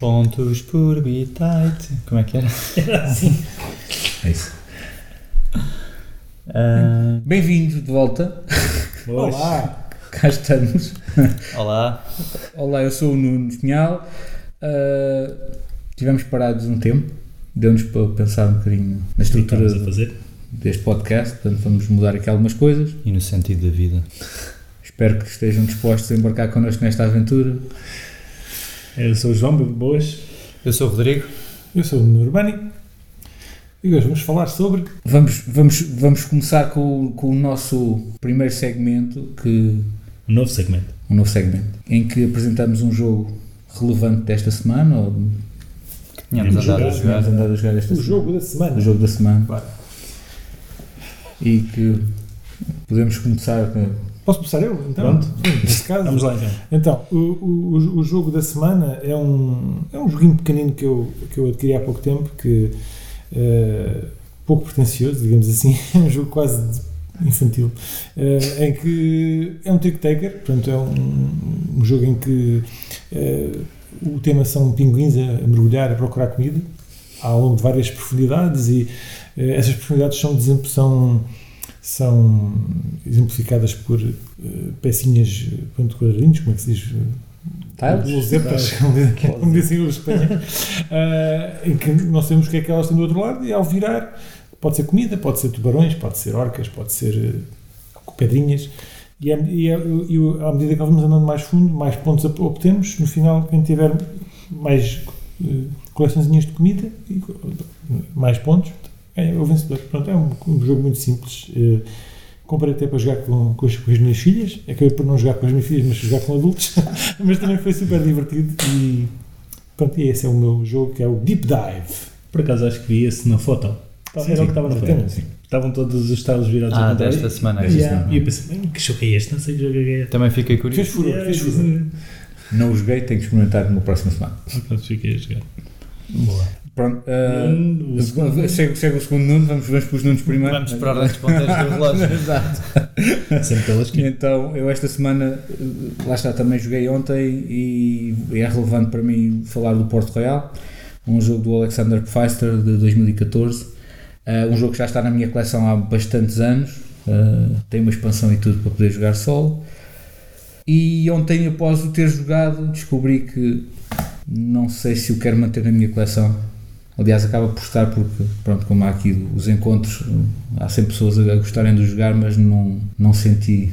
Pontos por bitite. Como é que era? Era assim. É isso. Ah, Bem-vindo de volta. Olá! Cá estamos. olá. Olá, eu sou o Nuno Espinhal. Uh, tivemos parados um tempo. Deu-nos para pensar um bocadinho na estrutura Estamos a fazer. deste podcast. Portanto, vamos mudar aqui algumas coisas. E no sentido da vida. Espero que estejam dispostos a embarcar connosco nesta aventura. Eu sou o João Bebo Boas. Eu sou o Rodrigo. Eu sou o Nuno Urbani e hoje vamos falar sobre Vamos, vamos, vamos começar com, o- com o nosso primeiro segmento, que, Um novo segmento. um novo segmento, em que apresentamos um jogo relevante desta semana, ou Que tínhamos andado a jogar. andado a jogar esta o semana. jogo da semana. o jogo da semana. E que podemos começar com. Posso começar eu? Então? Pronto. Sim, neste caso. Vamos lá então. Então, o, o, o jogo da semana é um, é um joguinho pequenino que eu, que eu adquiri há pouco tempo, que eh, pouco pretencioso, digamos assim, é um jogo quase infantil, eh, em que é um trick-taker, portanto é um, um jogo em que eh, o tema são pinguins a, a mergulhar, a procurar comida, ao longo de várias profundidades e essas profundidades são, são, são exemplificadas por eh, pecinhas, eh, pronto, quadradinhos, como é que se diz? Tiles? Como dizem os espanhóis, ah, em que não sabemos o que é que elas têm do outro lado e ao virar pode ser comida, pode ser tubarões, pode ser orcas, pode ser eh, pedrinhas e, à- e, à- e à medida que vamos andando mais fundo, mais pontos ob- obtemos, no final quem tiver mais eh, coleçõezinhas de comida co- mais pontos é o vencedor. Pronto, é um, um jogo muito simples. eh, Comprei até para jogar com, com, as, com as minhas filhas. Acabei por não jogar com as minhas filhas, mas jogar com adultos. mas também foi super divertido. E pronto, e esse é o meu jogo, que é o Deep Dive. Por acaso acho que vi esse na foto. Sim, Era sim, o que estava na foto. Sim. Estavam todos os tiles virados Ah, ao contrário. desta semana. Desta Yeah. semana. E eu pensei, "Bem, que jogo é este? Não sei que jogo é este. Também fiquei Fez curioso. furor, Yeah, fez furor. Não o joguei, tenho que experimentar na próxima semana. Pronto, fiquei a jogar. Boa. Pronto, Nuno, o segundo. segue, segue o segundo Nuno, vamos, vamos para os Nunos primeiro. Vamos esperar antes ponteiros do relógio. Exato. Sempre pela esquina. Então, eu esta semana, lá está, também joguei ontem e é relevante para mim falar do Porto Real, um jogo do Alexander Pfister de 2014, Eh, um jogo que já está na minha coleção há bastantes anos, eh, tem uma expansão e tudo para poder jogar solo. E ontem, após o ter jogado, descobri que não sei se o quero manter na minha coleção. Aliás, acaba por estar porque, pronto, como há aqui os encontros, eh, há sempre pessoas a gostarem de jogar, mas não, não senti.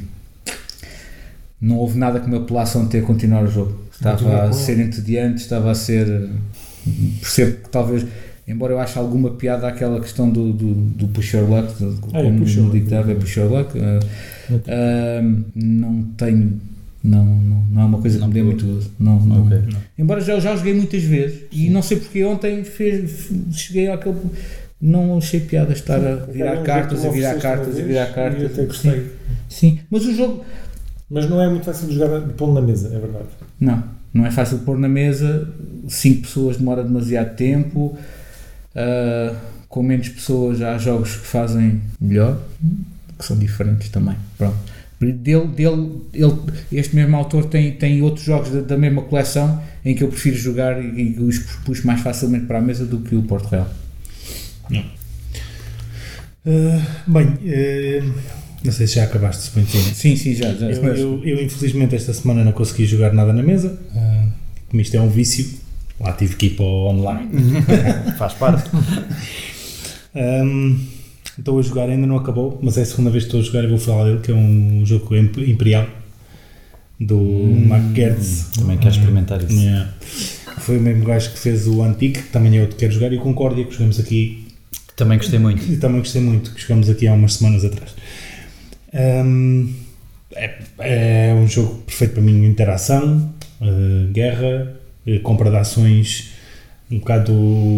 Não houve nada que me apelasse a ter continuar o jogo. Estava a ser entediante, estava a ser. eh, Percebo que talvez, embora eu ache alguma piada àquela questão do, do, do push your luck, do- Ah, é como push your luck. ditado é push your luck, eh, tem. Ahm, não tenho. Não, não, não é uma coisa que Não me dê muito gozo. Não, não. Ok. Não. Embora já, já joguei muitas vezes e não sei porque ontem fez, cheguei àquele. Não achei piada estar a virar cartas, a que virar cartas, a virar cartas. até gostei. Sim, sim, mas o jogo. Mas não é muito fácil de jogar de pô-lo na mesa, é verdade. Não, não é fácil de pôr na mesa. Cinco pessoas demora demasiado tempo. ah, com menos pessoas há jogos que fazem melhor, que são diferentes também. Pronto. Dele, dele, ele, este mesmo autor tem, tem outros jogos da, da mesma coleção em que eu prefiro jogar e, e os puxo mais facilmente para a mesa do que o Porto Real. Ah, bem, eh, não sei se já acabaste de se conhecer. Sim, sim, já. já Eu, eu, eu, infelizmente esta semana não consegui jogar nada na mesa, ah, como isto é um vício, lá tive que ir para o online. Faz parte. Ahm, estou a jogar, ainda não acabou, mas é a segunda vez que estou a jogar e vou falar dele, que é um jogo imp- Imperial do Mark Gertz. Também quero experimentar isso. Yeah. Foi o mesmo gajo que fez o Antique, que também é outro que quero jogar, e o Concórdia, que jogamos aqui Também gostei muito. também gostei muito, que jogamos aqui há umas semanas atrás. Ahm, é, é um jogo perfeito para mim, interação, eh, guerra, eh, compra de ações um bocado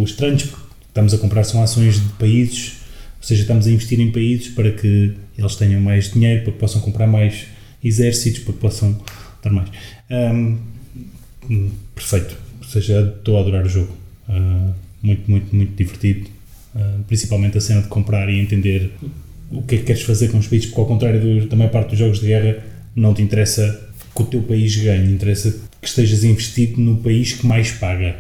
estranhos, porque estamos a comprar são ações de países, ou seja, estamos a investir em países para que eles tenham mais dinheiro, para que possam comprar mais exércitos, para que possam dar mais. Hum, perfeito, ou seja, estou a adorar o jogo. Ah, muito, muito, muito divertido. Uh, principalmente a cena de comprar e entender o que é que queres fazer com os países, porque ao contrário do- da maior parte dos jogos de guerra, não te interessa que o teu país ganhe, interessa que estejas investido no país que mais paga.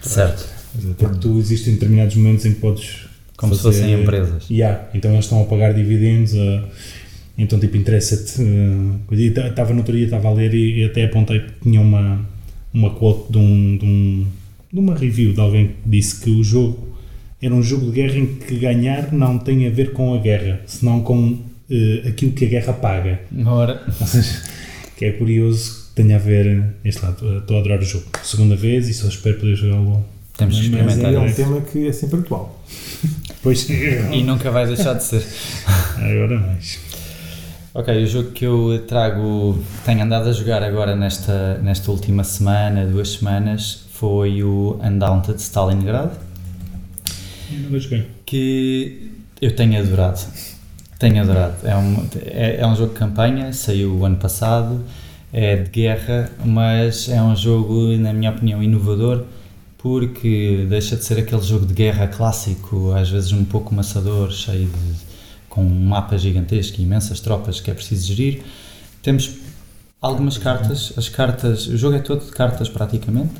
Certo. Até que tu existem determinados momentos em que podes. Como se fazer- fossem empresas. Yeah, então eles estão a pagar dividendos, uh, então tipo interessa-te. uh, coisa. E Estava no outro dia, estava a ler e, e até apontei que tinha uma, uma quote de, um, de, um, de uma review de alguém que disse que o jogo era um jogo de guerra em que ganhar não tem a ver com a guerra, senão com uh, aquilo que a guerra paga. Ora, que é curioso que tenha a ver este lado. Estou a adorar o jogo. Segunda vez e só espero poder jogá-lo. Temos que Mas Mas experimentar. é um isso. tema que é sempre atual. Pois, E nunca vai deixar de ser. agora mais. Ok, o jogo que eu trago, tenho andado a jogar agora nesta, nesta última semana, duas semanas, foi o Undaunted Stalingrad, Eu não que eu tenho adorado. Tenho adorado. É um, é, é um jogo de campanha, saiu o ano passado, é de guerra, mas é um jogo, na minha opinião, inovador, porque deixa de ser aquele jogo de guerra clássico, às vezes um pouco maçador, cheio de. com um mapa gigantesco e imensas tropas que é preciso gerir. Temos algumas cartas, as cartas, o jogo é todo de cartas praticamente.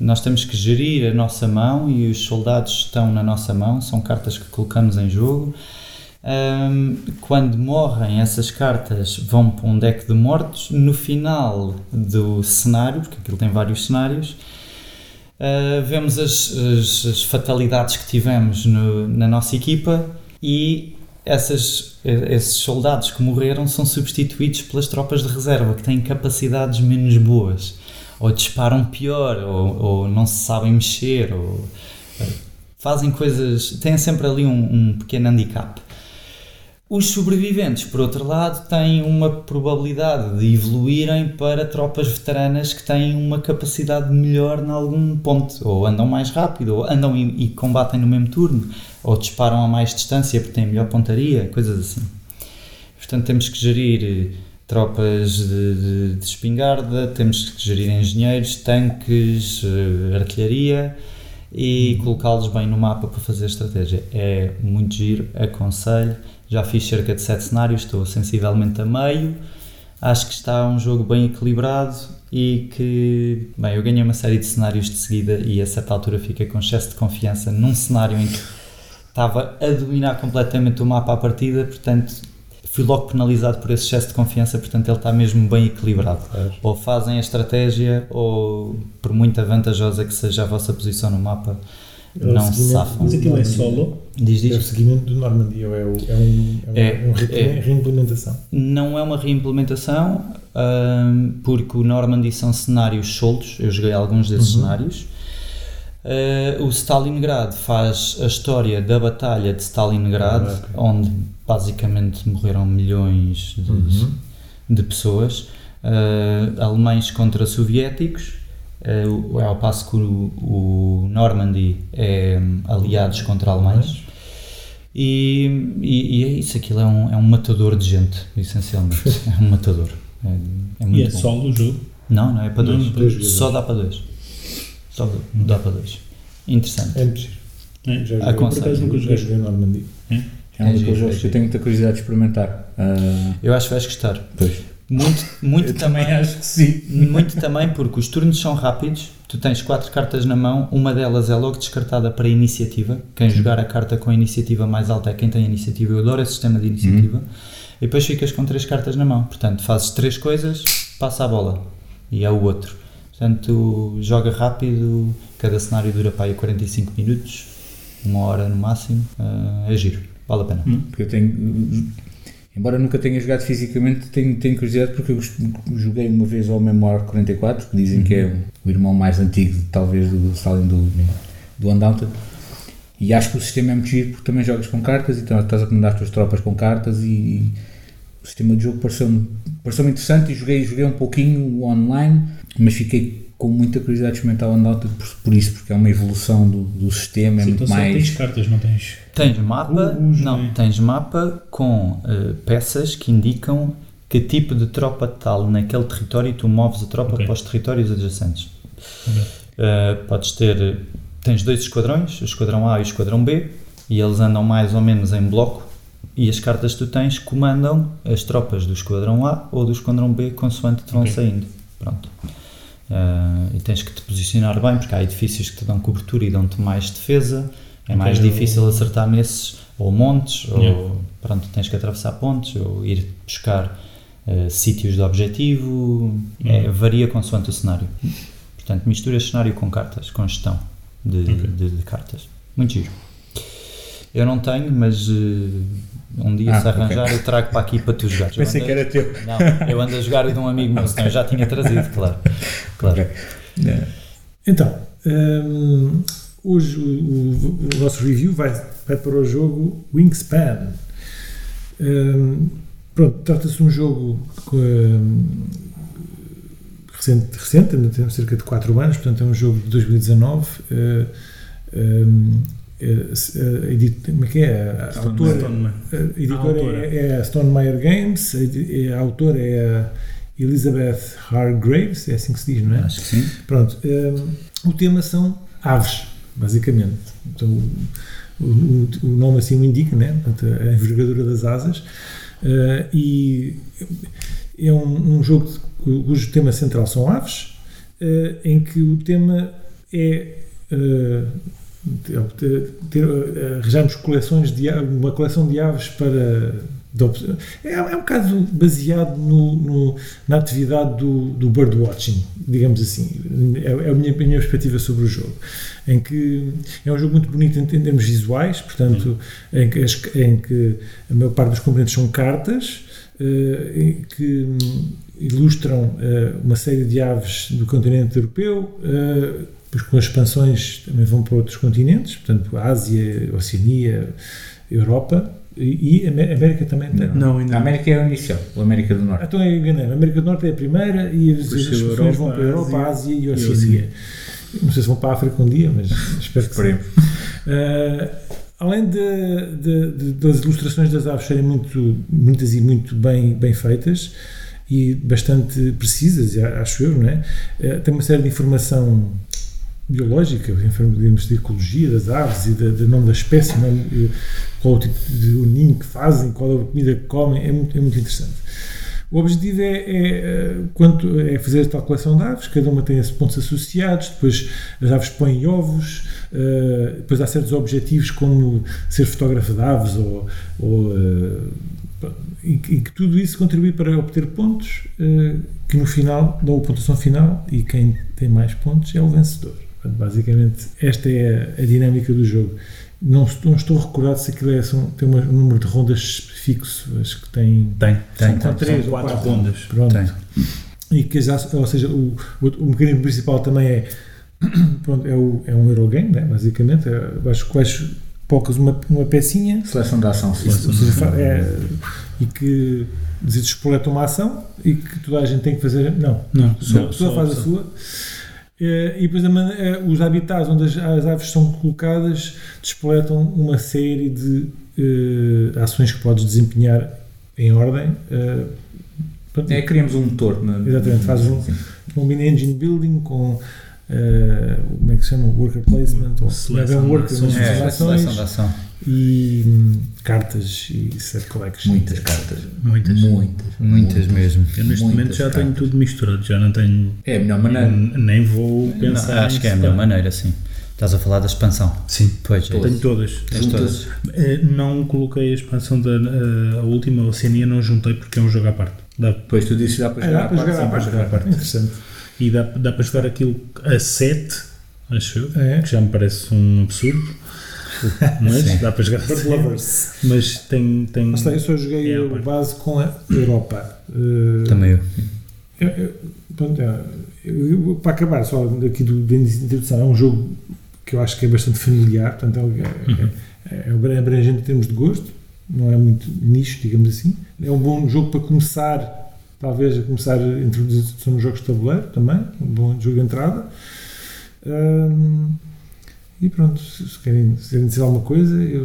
Nós temos que gerir a nossa mão e os soldados estão na nossa mão, são cartas que colocamos em jogo. Ahm, quando morrem essas cartas vão para um deck de mortos. No final do cenário, porque aquilo tem vários cenários, ah, vemos as, as- as fatalidades que tivemos no- na nossa equipa e essas, esses soldados que morreram são substituídos pelas tropas de reserva que têm capacidades menos boas. Ou disparam pior ou, ou não se sabem mexer ou ah, fazem coisas têm sempre ali um, um pequeno handicap os sobreviventes, por outro lado, têm uma probabilidade de evoluírem para tropas veteranas que têm uma capacidade melhor em algum ponto, ou andam mais rápido, ou andam e, e combatem no mesmo turno, ou disparam a mais distância porque têm melhor pontaria, coisas assim. Portanto, temos que gerir eh, tropas de, de- de espingarda, temos que gerir engenheiros, tanques, eh, artilharia e colocá-los bem no mapa para fazer estratégia. É muito giro, aconselho. Já fiz cerca de 7 cenários, estou sensivelmente a meio. Acho que está um jogo bem equilibrado e que, bem, eu ganhei uma série de cenários de seguida e a certa altura fiquei com excesso de confiança num cenário em que estava a dominar completamente o mapa à partida, portanto fui logo penalizado por esse excesso de confiança, portanto ele está mesmo bem equilibrado. Ou fazem a estratégia ou, por muito vantajosa que seja a vossa posição no mapa, É não se safam. Mas aquilo é solo? Diz, É o diz. seguimento do Normandy, ou é, o- é, um, é, um, É, é um re- é. reimplementação. Não é uma reimplementação, ahm, porque o Normandy são cenários soltos, eu joguei alguns desses Uhum. cenários. Ah, o Stalingrad faz a história da Batalha de Stalingrad, Ah, onde basicamente morreram milhões de, Uhum. de pessoas, ah, alemães contra soviéticos, o- ao passo que o, o Normandy é hum, aliados contra alemães. E, e, e é isso, aquilo é um, é um matador de gente, essencialmente. É um matador. É, é muito E é bom. solo o jogo? Não, não é para Não, dois. dois jogadores. Só dá para dois. Só dá para dois. Interessante. É muito giro. É? Já joguei. Por acaso nunca já joguei. joguei Normandy. É um É daqueles giro, jogos é que eu tenho muita curiosidade de experimentar. Ah, Eu acho que vais gostar. pois. Muito, muito Eu também. acho que sim. Muito também porque os turnos são rápidos, tu tens quatro cartas na mão, uma delas é logo descartada para iniciativa. Quem jogar a carta com a iniciativa mais alta é quem tem a iniciativa. Eu adoro esse sistema de iniciativa. E depois ficas com três cartas na mão. Portanto, fazes três coisas, passa a bola. E é o outro. Portanto, joga rápido, cada cenário dura para aí 45 minutos, uma hora no máximo. Ah, é giro, vale a pena. Porque eu tenho. Embora nunca tenha jogado fisicamente, tenho, tenho curiosidade porque eu joguei uma vez ao Memoir 44, que dizem que é o irmão mais antigo, talvez, do Stalin do, do Undaunted. E acho que o sistema é muito giro porque também jogas com cartas, então estás a comandar as tuas tropas com cartas e o sistema de jogo pareceu-me pareceu interessante e joguei, joguei um pouquinho online, mas fiquei com muita curiosidade de experimentar o Undaunted por, por isso, porque é uma evolução do, do sistema, é Sim, muito então mais... tens cartas, não tens. Tens mapa, não, né? tens mapa com eh, peças que indicam que tipo de tropa tal naquele território e tu moves a tropa Ok. para os territórios adjacentes. Ok. Eh, podes ter, tens dois esquadrões, o esquadrão A e o esquadrão B, e eles andam mais ou menos em bloco, e as cartas que tu tens comandam as tropas do esquadrão A ou do esquadrão B, consoante te vão Ok. saindo. Pronto. Ah, e tens que te posicionar bem, porque há edifícios que te dão cobertura e dão-te mais defesa. É mais difícil acertar nesses, ou montes, Yeah. ou pronto, tens que atravessar pontes, ou ir buscar ah, sítios de objetivo. É, varia consoante o cenário. Portanto, misturas cenário com cartas, com gestão de, Ok. de- de cartas. Muito giro. Eu não tenho, mas eh, um dia Ah, se arranjar eu trago para aqui para tu jogares. Eu Pensei que era teu. Não, eu ando a jogar o de um amigo meu, senão eu já tinha trazido, claro. claro. Ok. Então, hum, hoje o, o- o nosso review vai, vai para o jogo Wingspan. Hum, pronto, trata-se de um jogo hum, recente, recente, ainda tem cerca de 4 anos, portanto é um jogo de 2019. Uh, hum, eh, eh, como é que é? A autora, a editora A autora. é, é a Stone Meyer Games, a, a autora é a Elizabeth Hargraves, é assim que se diz, não é? Acho que sim. Pronto, hum, o tema são aves, basicamente. Então, o, o- o nome assim o indica, né? Portanto, a envergadura das asas. Uh, e é um, um jogo de- cujo tema central são aves, uh, em que o tema é. uh, ter, ter, uh, arranjamos coleções de uma coleção de aves para de é, é um bocado baseado no, no- na atividade do, do birdwatching, digamos assim. É, é a, minha, a minha perspectiva sobre o jogo. Em que é um jogo muito bonito em, termos visuais, portanto, em que, as- em que a maior parte dos componentes são cartas eh, que hum, ilustram eh, uma série de aves do continente europeu. eh, depois, com as expansões, também vão para outros continentes, portanto, Ásia, Oceania, Europa e, Amé- América também tem. não é? Não, ainda A América é o inicial, a América do Norte. Então é enganei. A América do Norte é a primeira e as Depois as chega a expansões vão para a Europa, a Ásia Ásia e a Oceania. Não sei se vão para a África um dia, mas espero que sim. Uh, além de, de- de- das ilustrações das aves serem muito, muitas e muito bem, bem feitas e bastante precisas, acho eu, não é? Uh, tem uma série de informação biológica, informamos de ecologia das aves e do nome da espécie, eh, qual é o tipo de o ninho que fazem, qual é a comida que comem, é muito, é muito interessante. O objetivo é, é, eh, quanto, é fazer esta coleção de aves, cada uma tem esses pontos associados, depois as aves põem ovos, eh, depois há certos objetivos como ser fotógrafo de aves ou, ou, eh, e, que- tudo isso contribui para obter pontos eh, que no final dão a pontuação final e quem tem mais pontos é o vencedor. Portanto, basicamente, esta é a, a dinâmica do jogo. Não, estou- não estou recordado se aquilo é, são, tem um número de rondas fixo, acho que tem tem. Tem, são tem. três São quatro quatro rondas. Pronto. Tem. E que já, ou seja, o, o, o mecanismo principal também é, pronto, é, o, é um Eurogame, né, basicamente. É, acho que vais, colocas uma, uma pecinha Seleção da ação, sim. fa- é, e que despoleta uma ação e que toda a gente tem que fazer. Não, Não, só, a pessoa faz a sua. Eh, e depois a man- eh, os habitats onde as, as aves são colocadas despoletam uma série de eh, ações que podes desempenhar em ordem. É, criamos um motor. Na, Exatamente, faz um- Sim. combina engine building com como é que se chama? Worker placement ou Seleção é, worker, ações. mas É, seleção de ação. E hum, cartas e set collection. Muitas cartas. Muitas. Muitas. Muitas mesmo. Eu neste Muitas momento já tenho cartas. tudo misturado, já não tenho. É a melhor maneira. Nem vou Não, pensar. acho que é a melhor maneira, sim. Estás a falar da expansão. Sim, Pois, é Todas. tenho todas. Tens todas. Eh, Não coloquei a expansão da eh, a última, Oceania, não juntei porque é um jogo à parte. Dá, Depois tu disse que dá para Ah, jogar dá para jogar à parte. jogar à parte. Interessante. e dá, dá para jogar aquilo a 7, acho eu, É. que já me parece um absurdo. Mas Sim. dá para jogar a Bird 7. Lovers. Mas tem. tem está, eu só joguei É, o base com a Europa. Eh, Também eu. eu- eu- pronto, é, eu- eu- para acabar, só daqui do, da introdução, é um jogo que eu acho que é bastante familiar, portanto, é, Uhum. é, é bem abrangente em termos de gosto, não é muito nicho, digamos assim. É um bom jogo para começar, talvez, a começar a introdução nos jogos de tabuleiro também, um bom jogo de entrada. Hum, e pronto, se querem, se querem dizer alguma coisa, eu,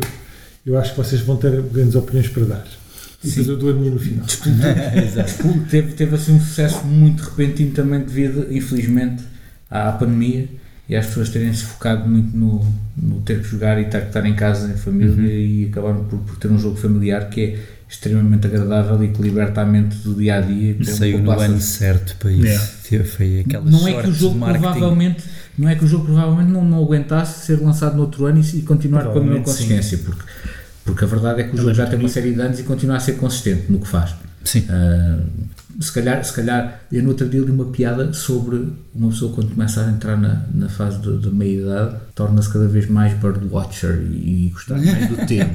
eu acho que vocês vão ter grandes opiniões para dar. E depois eu dou a minha no final. Exato. Teve, teve assim um sucesso muito repentino também devido, infelizmente, à pandemia e as pessoas terem se focado muito no, no ter que jogar e ter que estar em casa em família Uhum. e acabaram por, por ter um jogo familiar que é extremamente agradável e que liberta a mente do dia a dia. que Saiu não no ano certo para isso. Yeah. Teve- Foi aquela não é que o jogo provavelmente não é que o jogo provavelmente não, não aguentasse ser lançado no outro ano e, e continuar com a mesma sim. consistência porque, porque a verdade é que o jogo já tem uma série de anos e continua a ser consistente no que faz Sim. Ah, se calhar, se calhar eu no outro dia li uma piada sobre uma pessoa quando começa a entrar na, na fase de- da meia-idade torna-se cada vez mais birdwatcher e, e gostar mais do tema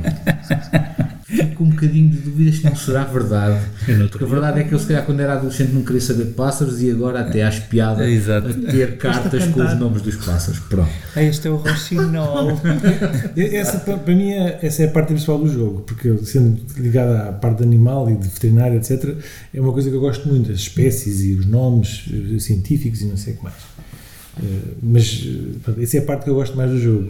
fico com um bocadinho de dúvidas se não será verdade Eu não porque a verdade é que eu se calhar quando era adolescente não queria saber de pássaros e agora até acho piada É, exato. a ter cartas com os nomes dos pássaros pronto Ah, este é o Rochinol. Essa, pa- para mim, é- essa é a parte principal do jogo, porque eu, sendo ligada à parte animal e de veterinário, etc., é uma coisa que eu gosto muito, as espécies e os nomes eh, científicos e não sei o que mais. Eh, mas eh, pronto, essa é a parte que eu gosto mais do jogo.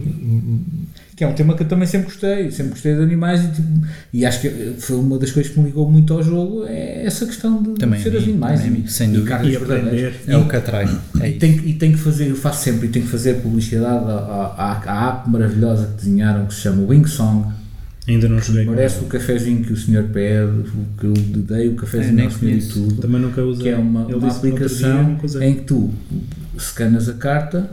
que é um tema que eu também sempre gostei sempre gostei de animais e, tipo, e acho que foi uma das coisas que me ligou muito ao jogo é essa questão de Também ser a mim, animais também a e, sem e dúvida. E aprender. É o que atrai. É E tem, e tem que fazer, eu faço sempre, e tenho que fazer publicidade à, à, à app maravilhosa que desenharam que se chama Wingsong. Ainda não joguei. Merece ele. o cafezinho que o senhor pede, o que eu lhe dei, o Eu cafezinho nem ao senhor e tudo. Também nunca usei. Que é uma, uma dia, aplicação usei. em que tu scanas a carta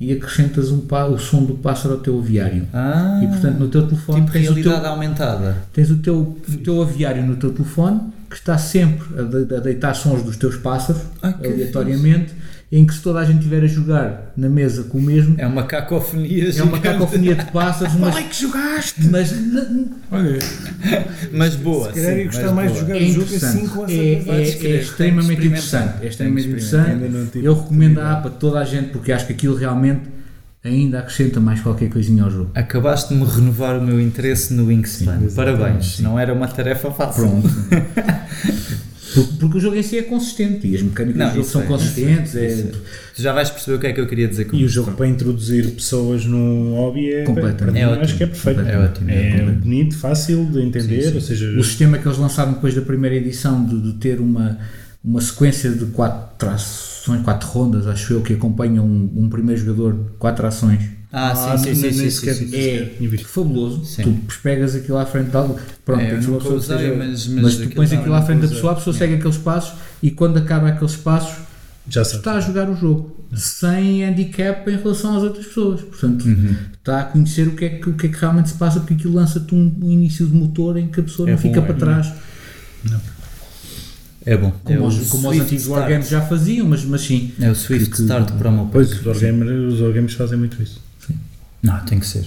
e acrescentas um, pá- o som do pássaro ao teu aviário. Ah, E portanto no teu telefone tipo tens, o realidade teu, aumentada. tens o teu, o teu aviário no teu telefone que está sempre a, de- a deitar sons dos teus pássaros que aleatoriamente, em que se toda a gente estiver a jogar na mesa com o mesmo, É uma cacofonia é uma gigante. cacofonia de pássaros, mas, que jogaste? mas Olha, Mas boa. se calhar ia sim, gostar mais de jogar é jogo assim com essa É, é- é extremamente interessante. É extremamente interessante. Eu recomendo a app a toda a gente porque acho que aquilo realmente ainda acrescenta mais qualquer coisinha ao jogo. Acabaste de me renovar o meu interesse no Wingspan. Sim, Parabéns. sim. Não era uma tarefa fácil. Pronto. porque, porque o jogo em si é consistente e as mecânicas Não, do jogo isso são é, consistentes. isso é- é, isso Tu já vais perceber o que é que eu queria dizer com E o isto. jogo para introduzir pessoas no hobby é, Completamente. É ótimo. acho que é perfeito. É ótimo, é É, completamente. bonito, fácil de entender, Sim, sim. ou seja, O sistema que eles lançaram depois da primeira edição de, de ter uma, uma sequência de quatro ações, quatro rondas, acho eu, que acompanham um, um primeiro jogador, quatro ações. Ah, Ah, sim, sim, sim, sim, sim, sim. É fabuloso. Sim. Tu pegas aquilo à frente de algo. Pronto, É, ser uma pessoa usei, seja- mas- mas, mas tu pões aquilo à frente da pessoa, a pessoa segue aqueles passos e quando acaba aqueles passos já está a jogar o jogo sem handicap em relação às outras pessoas. Portanto, Uhum. está a conhecer o que, é que, o que é que realmente se passa, porque aquilo lança-te um, um início de motor em que a pessoa É não bom, fica é para trás, É bom. como, é os, como os antigos wargames já faziam, mas, mas sim. É o Swift Que- Start para meu Pois, os wargamers fazem muito isso. Não, tem que ser.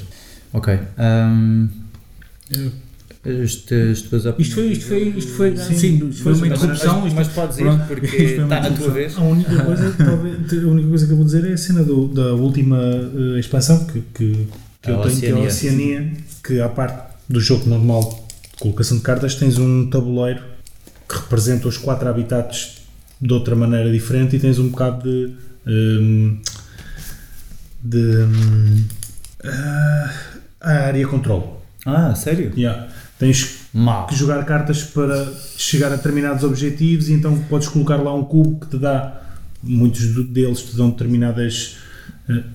Ok. hum, as, te- as tuas Isto foi, isto foi, isto foi, sim, Sim, isto foi uma mas- introdução. mas, isto- mas podes ir, pronto. porque está na tua vez. A única coisa, talvez, a única coisa que eu vou dizer é a cena do- da última eh, expansão que, que, que eu tenho, que é a Oceania. Que à parte do jogo normal de colocação de cartas, tens um tabuleiro que representa os quatro habitats de outra maneira diferente e tens um bocado de. hum, de. hum, ah, a área control. Ah, sério? Yeah. Tens Mal. que jogar cartas para chegar a determinados objetivos e então podes colocar lá um cubo que te dá muitos deles te dão determinadas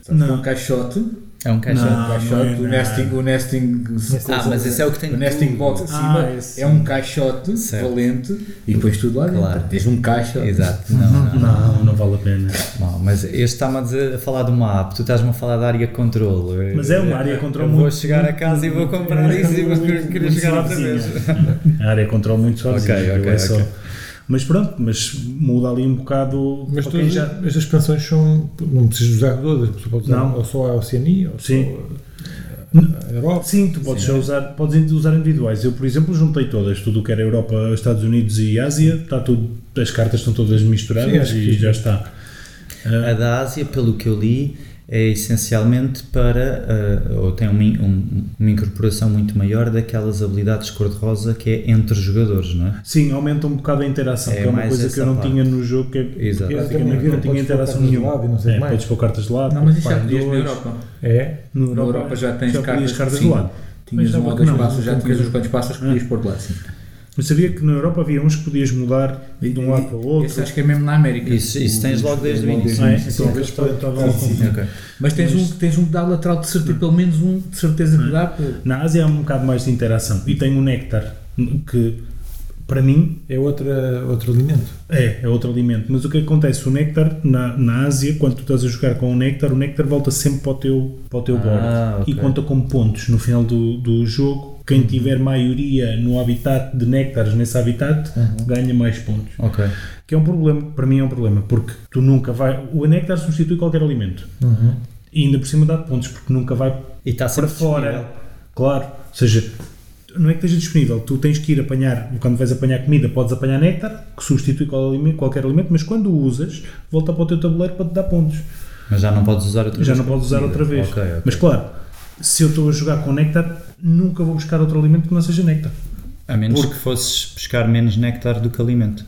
Um não, caixote, É um caixote. Não. um caixote, não é o nada. nesting, o nesting, Ah, mas esse é o que tem o nesting box acima Ah, é um caixote Certo. valente e depois tudo lá Claro. dentro. Tens um caixa. Exato. Não, não, não. não, não vale a pena Não, mas este está-me a, dizer, a falar de uma app, tu estás-me a falar da área controle. Mas é uma área control Eu vou muito- chegar a casa e vou comprar isso e vou querer muito jogar outra vez. a área control muito suavezinha Ok, aquilo ok, é só- ok. Mas pronto mas muda ali um bocado Mas todas já estas expansões são. Não precisas usar todas, a pessoa pode usar Não. ou só a Oceania, ou Sim. só a Europa. Sim, tu podes só usar, podes usar individuais. Eu, por exemplo, juntei todas, tudo o que era Europa, Estados Unidos e Ásia, está tudo, as cartas estão todas misturadas Sim, e sim. já está. A da Ásia, pelo que eu li, é essencialmente para, ah, ou tem uma, um- uma incorporação muito maior daquelas habilidades cor-de-rosa que é entre jogadores, não é? sim, aumenta um bocado a interação, É que é uma coisa que eu não parte. tinha no jogo, que é, Exato. praticamente viram, não tinha podes pôr interação cartas de nenhuma. lado não sei É, mais. podes pôr cartas de lado, Não, mas isso já podias na. Europa. É. No Na Europa já tens já cartas cartas sim. de lado. Tinhas Mas um já ou dois não, passos, já tinhas uns quantos passos que podias pôr de lado, sim. Eu sabia que na Europa havia uns que podias mudar de um lado para o outro. Esse acho que é mesmo na América. Isso- isso tens logo desde o logo início. É? Então, vês que estava- Sim, sim, sim. Ok. Mas tens um, tens um que dá lateral de certeza, pelo menos um de certeza que dá. Na Ásia há um bocado mais de interação. E tem o néctar, que para mim É outra, outro alimento. é, é outro alimento. Mas o que acontece? O néctar na, na Ásia, quando tu estás a jogar com o néctar, o néctar volta sempre para o teu, para o teu board Ah, ok. e conta como pontos no final do, do jogo. Quem tiver maioria no habitat de néctares nesse habitat ganha mais pontos. Ok. Que é um problema, para mim é um problema, porque tu nunca vai. O néctar substitui qualquer alimento. E ainda por cima dá pontos, porque nunca vai E está para fora. disponível. Claro. Ou seja, não é que esteja disponível, tu tens que ir apanhar, quando vais apanhar comida, podes apanhar néctar, que substitui qualquer alimento, mas quando o usas, volta para o teu tabuleiro para te dar pontos. Mas já não podes usar outra Já vez não com podes usar comida. outra vez. Ok, ok. Mas claro, se eu estou a jogar com néctar, nunca vou buscar outro alimento que não seja néctar. A menos Porque- que fosses buscar menos néctar do que alimento.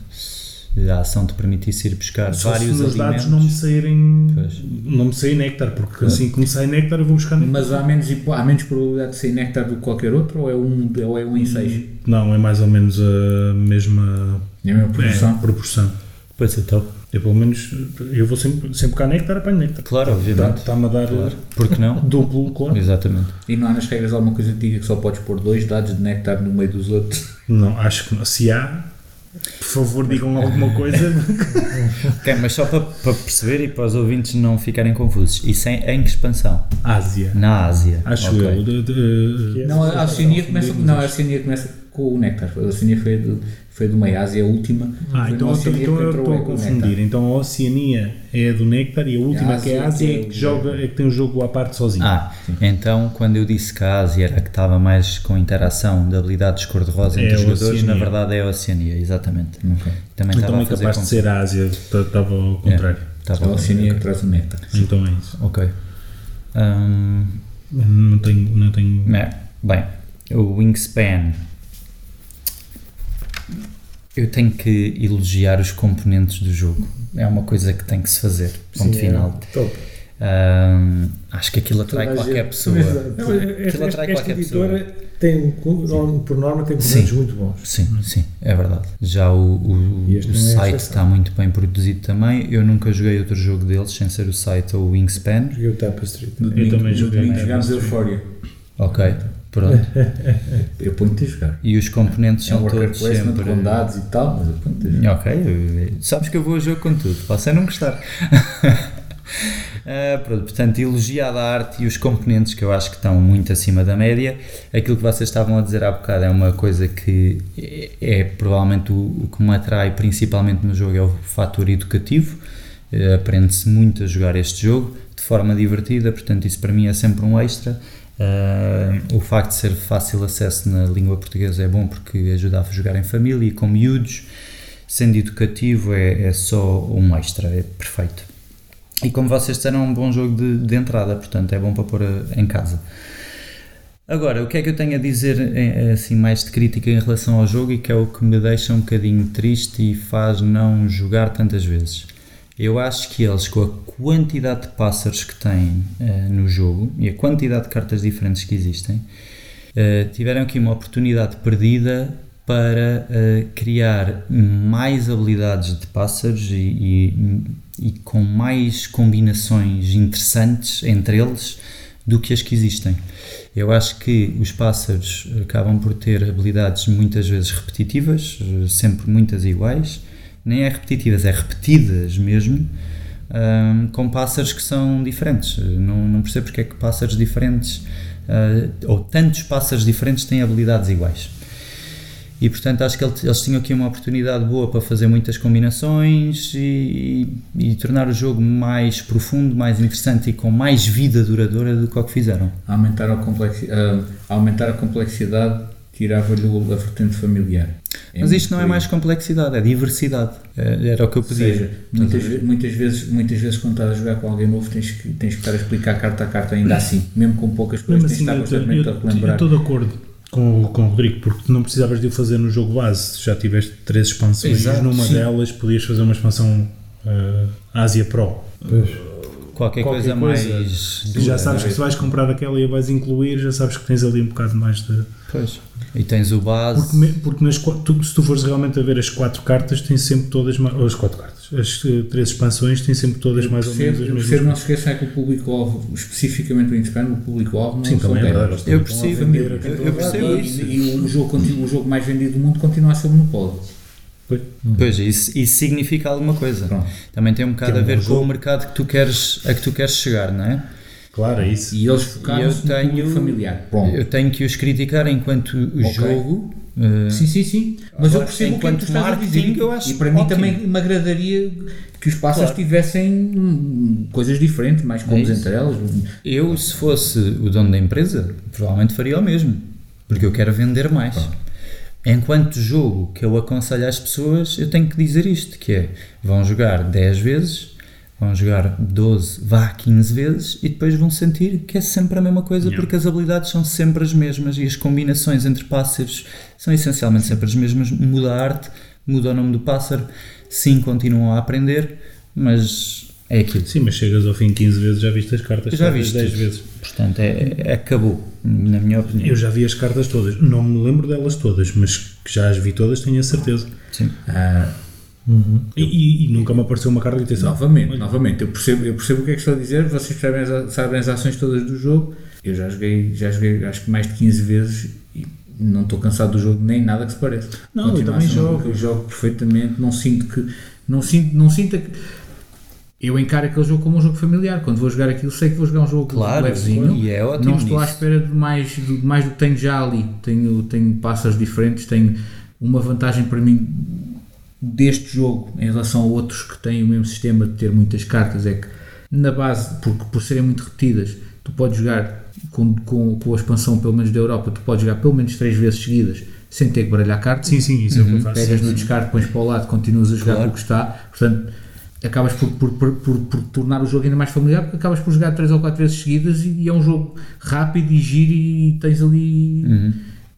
Se a ação te permitisse ir buscar Só se vários nos dados alimentos. não me saírem Pois. não me sair néctar, porque assim que me sai néctar eu vou buscar néctar. Mas há menos, há menos probabilidade de ser néctar do que qualquer outro ou é um, ou é um em 6? Não, é mais ou menos a mesma É a mesma proporção? é, proporção. Pois então. Eu pelo menos eu vou sempre, sempre cá néctar, apanho néctar. Claro, Tá- obviamente. Está-me a dar Claro. Por que não? duplo, claro. Exatamente. E não há nas regras alguma coisa que diga que só podes pôr dois dados de néctar no meio dos outros? Não, acho que não. Se há, por favor digam alguma coisa. Ok, mas só para, para perceber e para os ouvintes não ficarem confusos. Isso é em que expansão? Ásia. Na Ásia. Acho Ok. eu. De- de- Não, a Oceania começa, não, a Oceania começa com o néctar. A Oceania foi do, foi do meio, a Ásia é a última. Ah, então, então, então eu estou a o confundir. Então a Oceania é a do néctar e a última, A que é a Ásia é é o- que, joga, é que tem um jogo à parte sozinho. Ah, então quando eu disse que a Ásia era a que estava mais com interação de habilidades cor-de-rosa É entre os a jogadores, na verdade é a Oceania, exatamente. Também então estava é a fazer capaz de ser a Ásia, estava ao contrário. Estava A Oceania que traz o néctar. Então é isso. Ok. Hum, Não tenho. Não tenho é, bem, o Wingspan. Eu tenho que elogiar os componentes do jogo. É uma coisa que tem que se fazer. Ponto Sim, é final. top. Hum, acho que aquilo atrai Toda qualquer gente- pessoa. Não, Aquilo esta, atrai esta qualquer pessoa. editora tem, por norma, tem componentes muito bons. Sim, sim, é verdade. Já o, o, o é site está muito bem produzido também. Eu nunca joguei outro jogo deles sem ser o site ou o Wingspan. Joguei o Tapestry. No Eu domingo, também joguei jogámos. Euphoria. Ok, pronto. Eu ponho-te a jogar. E os componentes É um são worker todos sempre. com dados e tal, mas eu ponho-te a jogar. Ok, sabes que eu vou a jogo com tudo, posso é não gostar. Ah, pronto, portanto, elogiada a arte e os componentes que eu acho que estão muito acima da média. Aquilo que vocês estavam a dizer há bocado é uma coisa que é, é provavelmente o, o que me atrai principalmente no jogo é o fator educativo. Eh, Aprende-se muito a jogar este jogo de forma divertida, portanto, isso para mim é sempre um extra. Ah, o facto de ser fácil acesso na língua portuguesa é bom porque ajuda a jogar em família e com miúdos sendo educativo é, é só um extra, é perfeito. E como vocês disseram, é um bom jogo de, de entrada, portanto é bom para pôr eh, em casa. Agora, o que é que eu tenho a dizer eh, assim, mais de crítica em relação ao jogo e que é o que me deixa um bocadinho triste e faz não jogar tantas vezes? Eu acho que eles, com a quantidade de pássaros que têm eh, no jogo e a quantidade de cartas diferentes que existem, eh, tiveram aqui uma oportunidade perdida para eh, criar mais habilidades de pássaros e, e- e com mais combinações interessantes entre eles do que as que existem. Eu acho que os pássaros acabam por ter habilidades muitas vezes repetitivas, sempre muitas iguais, nem é repetitivas, é repetidas mesmo, ahm, com pássaros que são diferentes. Não, não percebo porque é que pássaros diferentes, ah, ou tantos pássaros diferentes, têm habilidades iguais. E portanto acho que ele- eles tinham aqui uma oportunidade boa para fazer muitas combinações e, e- e tornar o jogo mais profundo, mais interessante e com mais vida duradoura do que o que fizeram. Aumentar a, complexi ah, aumentar a complexidade tirava-lhe a vertente familiar. É Mas isto não é mais complexidade, é diversidade. É- Era o que eu Ou pedia. seja, muitas, muitas, vezes, muitas vezes quando estás a jogar com alguém novo tens que, tens que estar a explicar carta a carta ainda assim, mesmo com poucas coisas, Mesmo tens assim, que eu estar constantemente a eu- eu relembrar. estou de acordo com, o- com o Rodrigo, porque tu não precisavas de o fazer no jogo base. Já tiveste três expansões Exato, numa sim. delas podias fazer uma expansão eh, Ásia Pro. Pois. qualquer, qualquer coisa, coisa, mais. Tu já dura, sabes não é? que se vais comprar aquela e a vais incluir, já sabes que tens ali um bocado mais de. Pois. E tens o base. Porque, me- porque nas, tu, se tu fores realmente a ver as quatro cartas, tens sempre todas. Ou as quatro cartas. As eh, três expansões têm sempre todas mais ou menos Percebo, as eu mesmas. percebo, não se esqueçam é que o público-alvo, especificamente o Inspan, o público-alvo não Sim, são também é verdade. Eu percebo, vender eu- eu percebo dar. E, isso. e o, jogo, continua- o jogo mais vendido do mundo continua a ser o Monopólio. Pois. Pois, isso, isso significa alguma coisa. Pronto. Também tem um bocado Que é a ver com jogo. o mercado que tu queres, a que tu queres chegar, não é? Claro, é isso. E eles focaram-se no tenho- familiar. Pronto. Eu tenho que os criticar enquanto o Ok. jogo. eh, Sim, sim, sim. Mas eu Agora, percebo o que é tu estás a dizer. eu acho e para mim ótimo. também me agradaria que os pássaros Claro. tivessem coisas diferentes, mais comuns É entre elas. Eu, se fosse o dono da empresa, provavelmente faria o mesmo. Porque eu quero vender mais. Enquanto jogo que eu aconselho às pessoas, eu tenho que dizer isto, que é, vão jogar 10 vezes, vão jogar 12, vá 15 vezes, e depois vão sentir que é sempre a mesma coisa, Yeah. porque as habilidades são sempre as mesmas, e as combinações entre pássaros são essencialmente sempre as mesmas. Muda a arte, muda o nome do pássaro, sim, continuam a aprender, mas é aquilo. Sim, mas chegas ao fim 15 vezes, já viste as cartas Já todas viste 10 tudo. vezes. Portanto, é, é- acabou, na minha opinião. Eu já vi as cartas todas, não me lembro delas todas, mas que já as vi todas, tenho a certeza. Sim. Ah, E, e- e nunca me apareceu uma carta que disse, novamente, novamente, eu percebo, eu percebo o que é que estou a dizer, vocês sabem as, sabem as ações todas do jogo. Eu já joguei, já joguei acho que mais de 15 vezes e não estou cansado do jogo nem nada que se pareça. Não, eu também jogo. Eu jogo perfeitamente, não sinto que. Não sinto, não sinto que. Eu encaro aquele jogo como um jogo familiar. Quando vou jogar aquilo, sei que vou jogar um jogo Claro, levezinho. e é ótimo Não estou à nisso. espera de mais, de mais do que tenho já ali. Tenho, tenho pássaros diferentes, tenho uma vantagem para mim deste jogo em relação a outros que têm o mesmo sistema de ter muitas cartas é que na base, porque por serem muito repetidas, tu podes jogar com, com, com a expansão pelo menos da Europa, tu podes jogar pelo menos três vezes seguidas sem ter que baralhar cartas sim, sim, isso é o que eu faço. pegas sim, no sim. descarte, pões para o lado, continuas a jogar Claro. com o que está, portanto acabas por, por, por, por, por tornar o jogo ainda mais familiar porque acabas por jogar 3 ou 4 vezes seguidas e, e é um jogo rápido e giro e tens ali Uhum.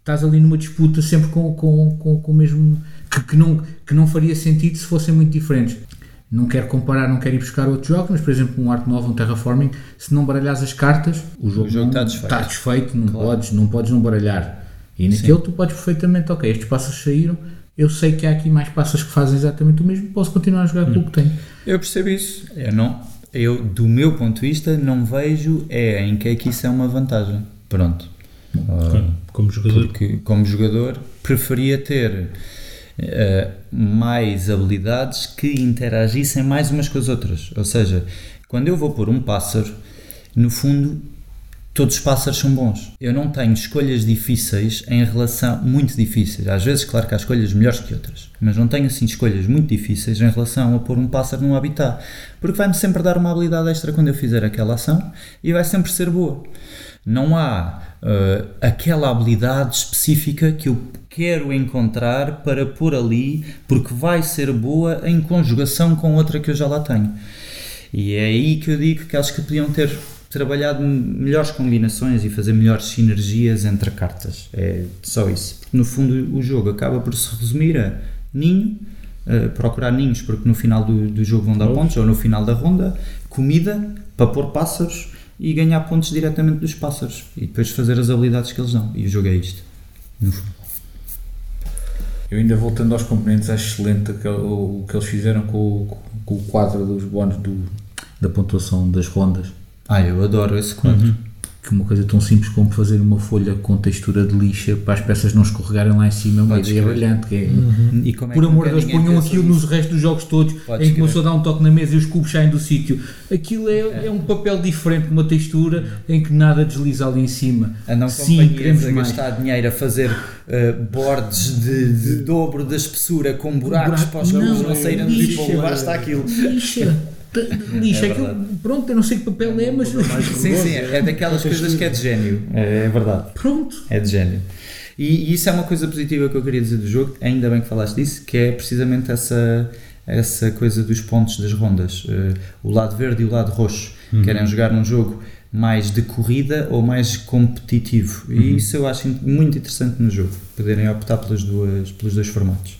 Estás ali numa disputa sempre com, com, com, com o mesmo que, que, não, que não faria sentido se fossem muito diferentes não quero comparar, não quero ir buscar outros jogos, mas por exemplo um Art Novo, um Terraforming, se não baralhares as cartas, o jogo, jogo não- está desfeito. está desfeito, não, Claro. podes, não podes não baralhar. E naquele tu podes perfeitamente, ok, estes passos saíram, eu sei que há aqui mais passas que fazem exatamente o mesmo, posso continuar a jogar com o que tenho. Eu percebo isso. Eu não, eu, do meu ponto de vista, não vejo é em que é que isso é uma vantagem. Pronto. Como, jogador. porque, como jogador, preferia ter eh, mais habilidades que interagissem mais umas com as outras. Ou seja, quando eu vou pôr um pássaro, no fundo, todos os pássaros são bons. Eu não tenho escolhas difíceis em relação. muito difíceis. Às vezes, claro que há escolhas melhores que outras, mas não tenho assim escolhas muito difíceis em relação a pôr um pássaro num habitat. Porque vai-me sempre dar uma habilidade extra quando eu fizer aquela ação e vai sempre ser boa. Não há eh, aquela habilidade específica que eu quero encontrar para pôr ali porque vai ser boa em conjugação com outra que eu já lá tenho. E é aí que eu digo que acho que podiam ter trabalhado melhores combinações e fazer melhores sinergias entre cartas. É só isso. Porque no fundo o jogo acaba por se resumir a ninho, eh, procurar ninhos porque no final do, do jogo vão dar pontos, ou no final da ronda, comida para pôr pássaros e ganhar pontos diretamente dos pássaros e depois fazer as habilidades que eles dão. E o jogo é isto. No fundo. Eu ainda voltando aos componentes, acho excelente o, o que eles fizeram com, o- com o quadro dos bónus do, da pontuação das rondas. Ah, eu adoro esse quadro. Que uma coisa tão simples como fazer uma folha com textura de lixa para as peças não escorregarem lá em cima é uma Podes ideia escrever. brilhante. Que é, E como é Por que amor de Deus, ninguém ponham pensou aquilo nisso? nos restos dos jogos todos Podes em que uma escrever. pessoa dá um toque na mesa e os cubos saem do sítio. Aquilo é, é um papel diferente, uma textura em que nada desliza ali em cima. Andam Sim, companhias queremos a mais. gastar dinheiro a fazer uh, bordes de, de dobro da espessura com buracos Buraco- para os jogos não, não saírem do lixa, tipo, basta aquilo. Lixa! Lixa, É aquilo, verdade. pronto, eu não sei que papel é, mas Sim, sim, é daquelas coisas que é de gênio. É, é verdade. pronto. É de gênio. E, e isso é uma coisa positiva que eu queria dizer do jogo, ainda bem que falaste disso, que é precisamente essa, essa coisa dos pontos das rondas. Uh, o lado verde e o lado roxo. Querem jogar um jogo mais de corrida ou mais competitivo. E isso eu acho muito interessante no jogo, poderem optar pelas duas, pelos dois formatos.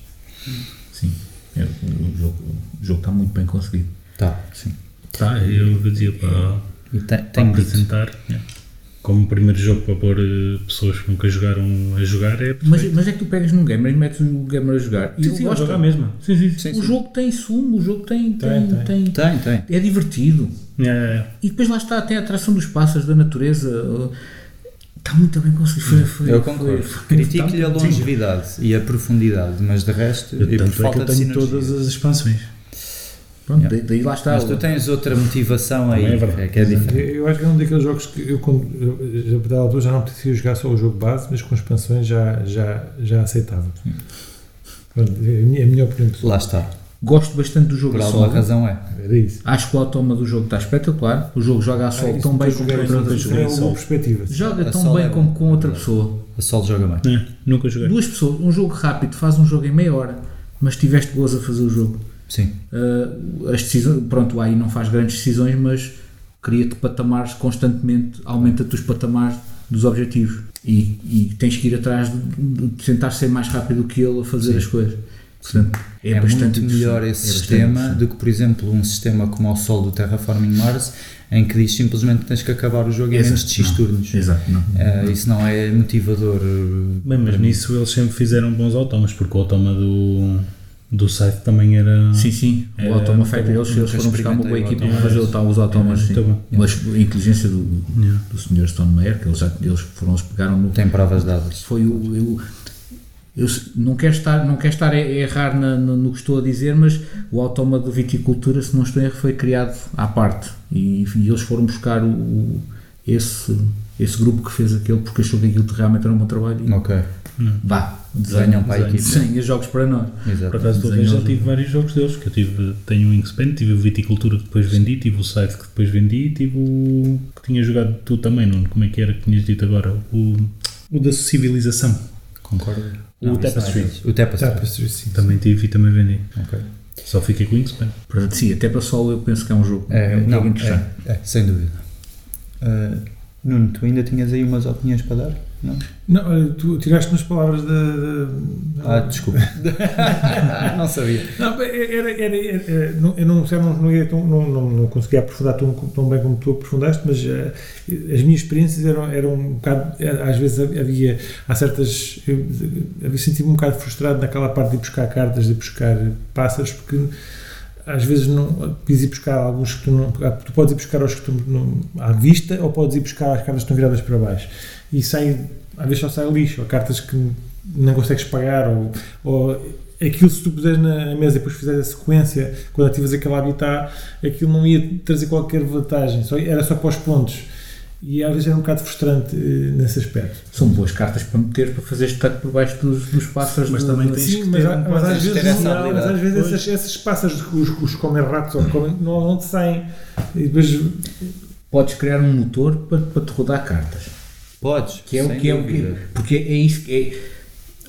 Sim, é, o, jogo, o jogo está muito bem conseguido. Tá, sim. Tá, eu dizia para, E tem, para apresentar. yeah. Como primeiro jogo para pôr eh, pessoas que nunca jogaram a jogar é Mas, mas é que tu pegas num gamer e metes o gamer a jogar. E Sim, eu sim, gosto. jogar mesmo. Sim, sim, sim. Sim, O jogo tem sumo, o jogo tem. Tem, tem, tem. tem- Tem, tem. É divertido. Yeah, yeah. E depois lá está, tem a atração dos pássaros, da natureza. Está muito bem conseguido. Foi, foi, Eu concordo. Critico-lhe a Sim. longevidade e a profundidade, mas de resto, Eu, por tanto é que falta eu de tenho sinergia. todas as expansões. Pronto, Yeah. daí, daí lá está. Mas tu tens outra motivação aí, é verdade. é que é diferente. Eu acho que é um daqueles jogos que eu, quando, eu, a dada altura, já não precisava jogar só o jogo base, mas com expansões já, já, já aceitava. Pronto, é a minha, opinião pessoal. Lá está. Gosto bastante do jogo Por a alguma razão é. Era isso. Acho que o automa do jogo está espetacular. O jogo joga a solo Ah, isso tão nunca bem como com outra pessoa. é uma perspectiva. Joga A tão bem é como com outra pessoa. A Sol joga bem. É, nunca joguei. Duas pessoas, um jogo rápido, faz um jogo em meia hora, mas tiveste gozo a fazer o jogo. Sim. Uh, as decisões, pronto, aí não faz grandes decisões, mas cria-te patamares constantemente, aumenta-te os patamares dos objetivos e, e tens que ir atrás de, de tentar ser mais rápido que ele a fazer Sim. as coisas. Portanto, é, É, bastante muito melhor interessante. esse É sistema do que, por exemplo, um sistema como o Sol do Terraforming Mars, em que diz simplesmente que tens que acabar o jogo em menos de X Não. turnos. Exato, não. Eh, isso não é motivador. Bem, mas nisso eles sempre fizeram bons automas, porque o automa do, do site também era. Sim, sim, o Automa Factory, eles, eles foram buscar uma boa equipa para fazer os automas, É, sim. mas a inteligência do, Yeah. do Sr. Stone Meyer, que eles, já, eles foram, eles pegaram no, Tem provas dadas. foi o. Eu, eu não quero estar, não quero estar a errar na- no, no que estou a dizer, mas o automa de viticultura, se não estou em erro, foi criado à parte e, e eles foram buscar o, o- esse, esse grupo que fez aquele porque achou que aquilo realmente era um bom trabalho e Ok. Vá, Desenham para a desenho. equipe. desenha jogos para nós. Exato. Por acaso, já tive vários jogos deles. Que eu tive, tenho o Wingspan, tive o Viticultura que depois vendi, tive o site que depois vendi e tive o que tinha jogado tu também, Nuno. Como é que era que tinhas dito agora? O, o da civilização. Concordo. O Não, Tapestry. é esse. O Tapestry. Tapestry, sim. Também tive e também vendi. Ok. Só fiquei com o. Portanto, sim, até para solo eu penso que é um jogo, É, é um não, jogo interessante. é, é, sem dúvida. Uh, Nuno, tu ainda tinhas aí umas opiniões para dar? Não? Não, tu tiraste umas palavras da. da- Ah, desculpa. não sabia. Não, era, era, era- não- eu não, não, não, não, conseguia aprofundar tão, tão bem como tu aprofundaste, mas eh, as minhas experiências eram, eram um bocado. eh, Às vezes havia. Há certas. Eu, eu senti-me um bocado frustrado naquela parte de buscar cartas, de buscar pássaros, porque às vezes não podes ir buscar alguns que tu não. Tu podes ir buscar os que tu não, à vista ou podes ir buscar as cartas que estão viradas para baixo. E sai, às vezes só sai lixo, ou cartas que não consegues pagar, ou, ou aquilo se tu puseres na mesa e depois fizeres a sequência, quando ativas aquele habitat, aquilo não ia trazer qualquer vantagem, só, era só para os pontos. E às vezes era um bocado frustrante eh, nesse aspecto. São boas cartas para meter para fazer estaque por baixo dos, dos pássaros. Mas do- também tens Sim, que mas, um- mas às vezes, ter essa não, mas às vezes esses, esses pássaros que os, os comem ratos ou comem, não, não te saem. E depois Podes criar um motor para, para te rodar cartas. Podes. Que é o que é o que dúvida. porque é isso que é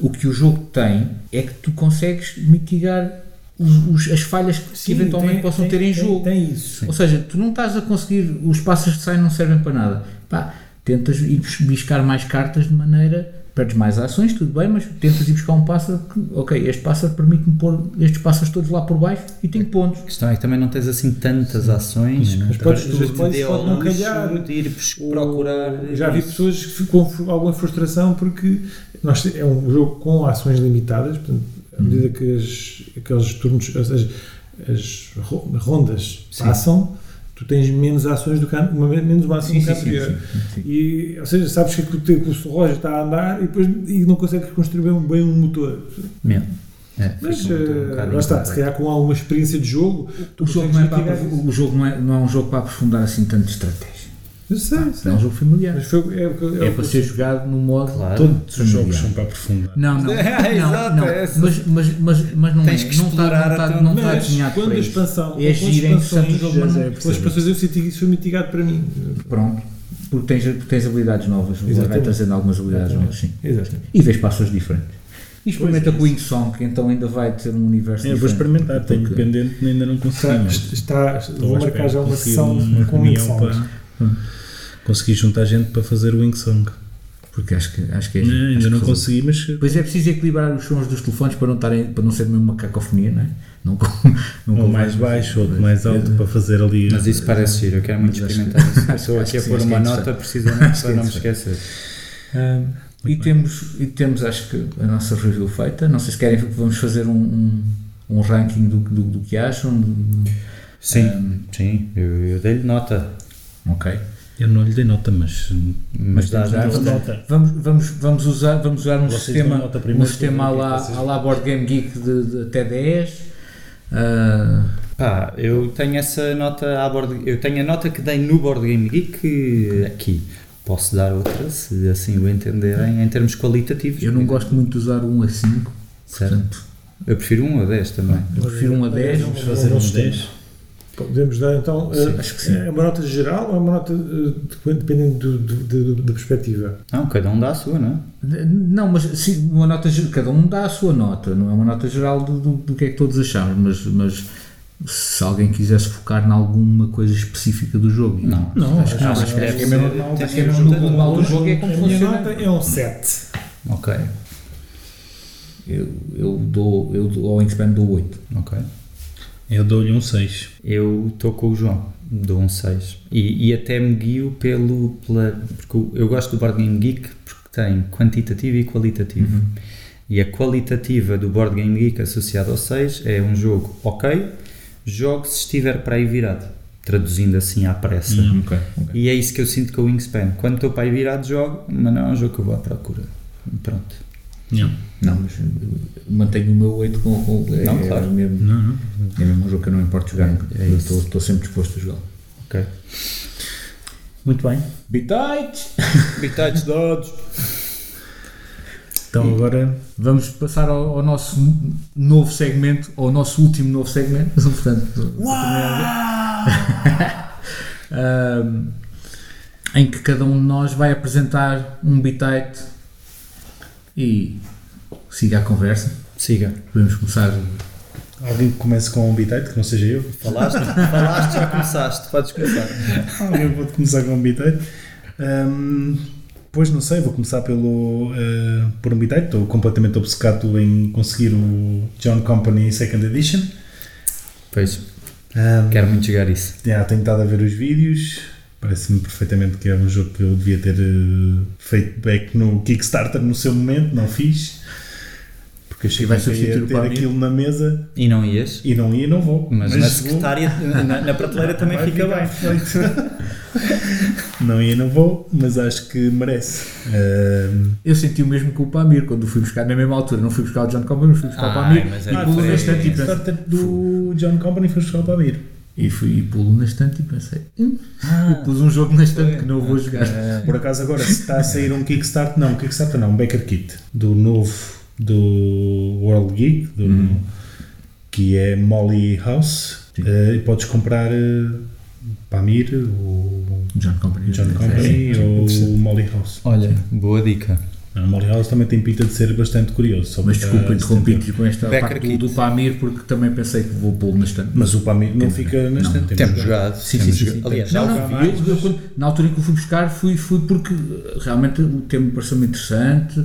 o que o jogo tem é que tu consegues mitigar os- os- as falhas que Sim, eventualmente tem- possam tem- ter em tem- jogo. Tem isso. Ou seja, tu não estás a conseguir, os pássaros que saem não servem para nada. Pá, tentas ir bus- buscar mais cartas de maneira. Perdes mais ações, tudo bem, mas tentas ir buscar um pássaro que, ok, este pássaro permite-me pôr estes pássaros todos lá por baixo e tenho pontos. A questão é que também não tens assim tantas ações. Mas podes- tu mas te pode- dê pode ao não calhar. de ir procurar. Já vi pessoas que ficam com alguma frustração porque nós, é um jogo com ações limitadas, portanto, à medida que as, aqueles turnos, ou seja, as ro- rondas Sim. passam, tu tens menos ações do que uma, menos uma ação do que a anterior. sim. E, ou seja, sabes que o teu relógio está a andar e depois e não consegues construir bem, um- bem um motor. Mesmo. É, Mas um- um eh, lá está, se calhar com alguma experiência de jogo, O jogo, não é, para, o jogo não, é, não é um jogo para aprofundar assim tanto de estratégia. Eu sei, É sei. um jogo familiar. Mas foi, é, é, É para ser jogado no modo. Claro. Todos os jogos são para aprofundar. Não, não, É, não, exato, não. é. Mas, mas, mas, mas não, Tens é, que não está, não está, está desenhado quando para a isso. expansão, É giro, é interessante o expansões, jogo, mas não é com as perceber. expansões eu senti que isso foi mitigado para mim. Pronto, porque tens, porque tens habilidades novas, o jogo vai Exatamente. trazendo algumas habilidades novas, sim. Exatamente. E vês passos diferentes. E experimenta é com o Wing Song, que então ainda vai ter um universo Eu vou diferente. experimentar, tenho Porque- pendente, ainda não consegui. Está, está, estou vou marcar já uma sessão com reunião Wing Song. para conseguir juntar gente para fazer o Wing Song. Porque acho que, acho que é. Não, acho ainda que não consegui, mas Pois é preciso equilibrar os sons dos telefones para não, estarem, para não ser mesmo uma cacofonia, não é? Não com, não um com mais baixo, outro mais alto para fazer ali. Mas isso parece giro, eu quero muito que- experimentar isso. acho- Estou acho aqui a que pôr que uma é nota precisamente para não me que esquecer. Ah, e, temos, e temos, acho que, a nossa review feita. Não sei se querem que vamos fazer um, um, um ranking do, do, do que acham. Sim, Ah, sim, eu, eu dei-lhe nota. ok. Eu não lhe dei nota, mas. Mas dá, temos dá, dá. nota. Vamos, vamos, vamos, usar, vamos usar um Vocês sistema, um sistema à lá, vocês- à lá Board Game Geek de, de até 10. Ah, Pá, eu tenho essa nota à board, eu tenho a nota que dei no Board Game Geek aqui. Posso dar outra, se assim o entenderem, em termos qualitativos. eu não gosto muito de usar 1 a 5. Certo. Portanto, Eu prefiro 1 a 10 também. eu prefiro 1 a 10. Vamos fazer um 10. Podemos dar então. Sim, eh, acho que sim. É uma nota geral ou é uma nota eh, dep- dependendo do- do- do- da perspectiva? Não, cada um dá a sua, não é? Não, mas sim, uma nota cada um dá a sua nota, não é uma nota geral do, do, do que é que todos achamos, mas, mas se alguém quisesse focar em alguma coisa específica do jogo. Não. Não, acho que não, acho acho que que é normal, acho que é no global do jogo é como A minha funciona. nota é um 7. Ok, Eu, eu dou, eu dou, ao Wingspan dou 8. ok. Eu dou-lhe um 6. Eu estou com o João, dou um 6. E, e até me guio pelo. Pela, porque eu gosto do Board Game Geek porque tem quantitativo e qualitativo. E a qualitativa do Board Game Geek associado ao 6 é um jogo ok, jogo se estiver para aí virado. Traduzindo assim à pressa. Ok, E é isso que eu sinto com o Wingspan. Quando estou para aí virado, jogo, mas não é um jogo que eu vou à procura. Pronto. Não, Não, mas mantenho o meu 8 com, com é, Não, claro. é mesmo, não, não. é mesmo um jogo que eu não importo jogar. É eu isso. estou, estou sempre disposto a jogar. Ok. Muito bem. Bitites! Bitites dados. Então agora Vamos passar ao, ao nosso novo segmento, ao nosso último novo segmento. Portanto, Ahm, em que cada um de nós vai apresentar um bitite e siga a conversa. Siga. Podemos começar. alguém que comece com um bitite, que não seja eu. Falaste, falaste, já começaste. Podes começar. Alguém pode começar com um bitite. Hum, pois não sei, vou começar pelo, eh, por um bitite. Estou completamente obcecado em conseguir o John Company Second Edition. Pois, Hum, quero muito jogar isso. Já, tenho estado a ver os vídeos. Parece-me perfeitamente que é um jogo que eu devia ter eh, feito back no Kickstarter no seu momento, não fiz. Porque achei vai que ia substituir o ter aquilo na mesa E não ias? e não ia, não vou. Mas, na vou. secretária, na, na prateleira também Vai fica bem. não ia, não vou, mas acho que merece. Hum, Eu senti o mesmo com o Pamir quando o fui buscar na mesma altura. Não fui buscar o John Company, mas fui buscar o Ai, Pamir. mas é e ah, pulo foi na diferente. estante pensei. Kickstarter do John Company foi buscar o Pamir. E, fui, e pulo na estante e pensei. Hum, e pus um jogo na estante que não vou jogar. Por acaso agora se está a sair um Kickstarter, não, um Kickstarter não, um Baker Kit do novo do World Geek, do- que é Molly House, eh, e podes comprar uh, Pamir, o John Company. John Company ou o Molly House. Olha, boa dica. A Molly House também tem pinta de ser bastante curioso. só Mas desculpa, interrompi 70. com esta Becker parte do, do Pamir porque também pensei que vou pô-lo na estante. Mas o Pamir não Temos- fica na não, estante. Temos jogado. Sim, temos sim, sim, jogado. sim. Aliás, não, não, eu- eu quando- na altura em que o fui buscar fui, fui porque uh, realmente o tema pareceu-me interessante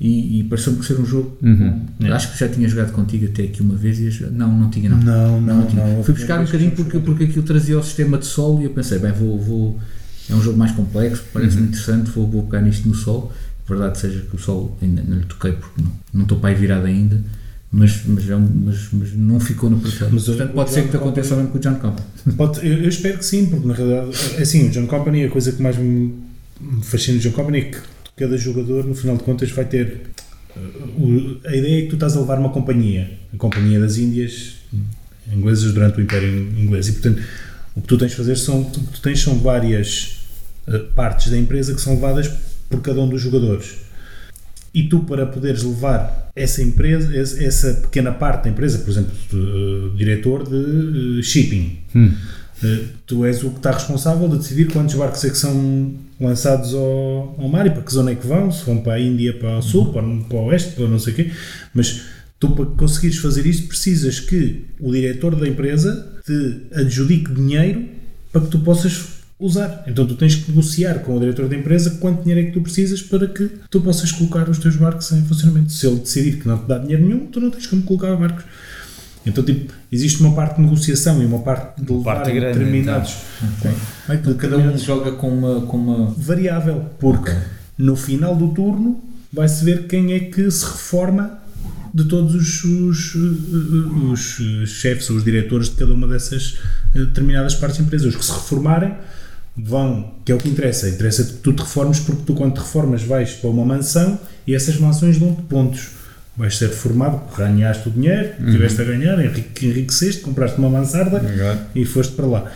e, e pareceu-me ser um jogo. Uhum. bom. Acho que já tinha jogado contigo até aqui uma vez e não, não tinha não. Não, não, tinha. não. Fui buscar um bocadinho porque, porque aquilo trazia o sistema de solo e eu pensei, bem, vou, vou é um jogo mais complexo, parece-me interessante, vou, vou pegar nisto no solo. Verdade seja que o solo ainda não lhe toquei porque não, não estou para aí virado ainda. Mas, mas, é mas, mas não ficou na prateleira. Mas Portanto, pode ser que te aconteça mesmo com o John Compton. Pode- eu, eu espero que sim, porque na realidade, é assim, o John Company, a coisa que mais me fascina do John Company é que cada jogador, no final de contas, vai ter. uh, a ideia é que tu estás a levar uma companhia, a Companhia das Índias inglesas durante o Império Inglês, e portanto, o que tu tens de fazer são. Tu, tu tens são várias uh, partes da empresa que são levadas por cada um dos jogadores. E tu, para poderes levar essa empresa, essa pequena parte da empresa, por exemplo, uh, diretor de uh, shipping, Hum. Uh, tu és o que está responsável de decidir quantos barcos é que são lançados ao, ao mar e para que zona é que vão, se vão para a Índia, para o sul, para, para o oeste, para não sei o quê. Mas tu, para conseguires fazer isso, precisas que o diretor da empresa te adjudique dinheiro para que tu possas usar. Então tu tens que negociar com o diretor da empresa quanto dinheiro é que tu precisas para que tu possas colocar os teus barcos em funcionamento. Se ele decidir que não te dá dinheiro nenhum, tu não tens como colocar barcos. Então, tipo, existe uma parte de negociação e uma parte de levar parte grande, determinados. Então, cada um joga com uma, com uma Variável, porque no final do turno vai-se ver quem é que se reforma de todos os, os, os, chefes ou os diretores de cada uma dessas eh, determinadas partes da empresa. Os que se reformarem vão, que é o que interessa, interessa que tu te reformes porque tu quando te reformas vais para uma mansão e essas mansões dão-te pontos. Vais ser reformado, ganhaste o dinheiro, estiveste a ganhar, enrique- enriqueceste, compraste uma mansarda e foste para lá.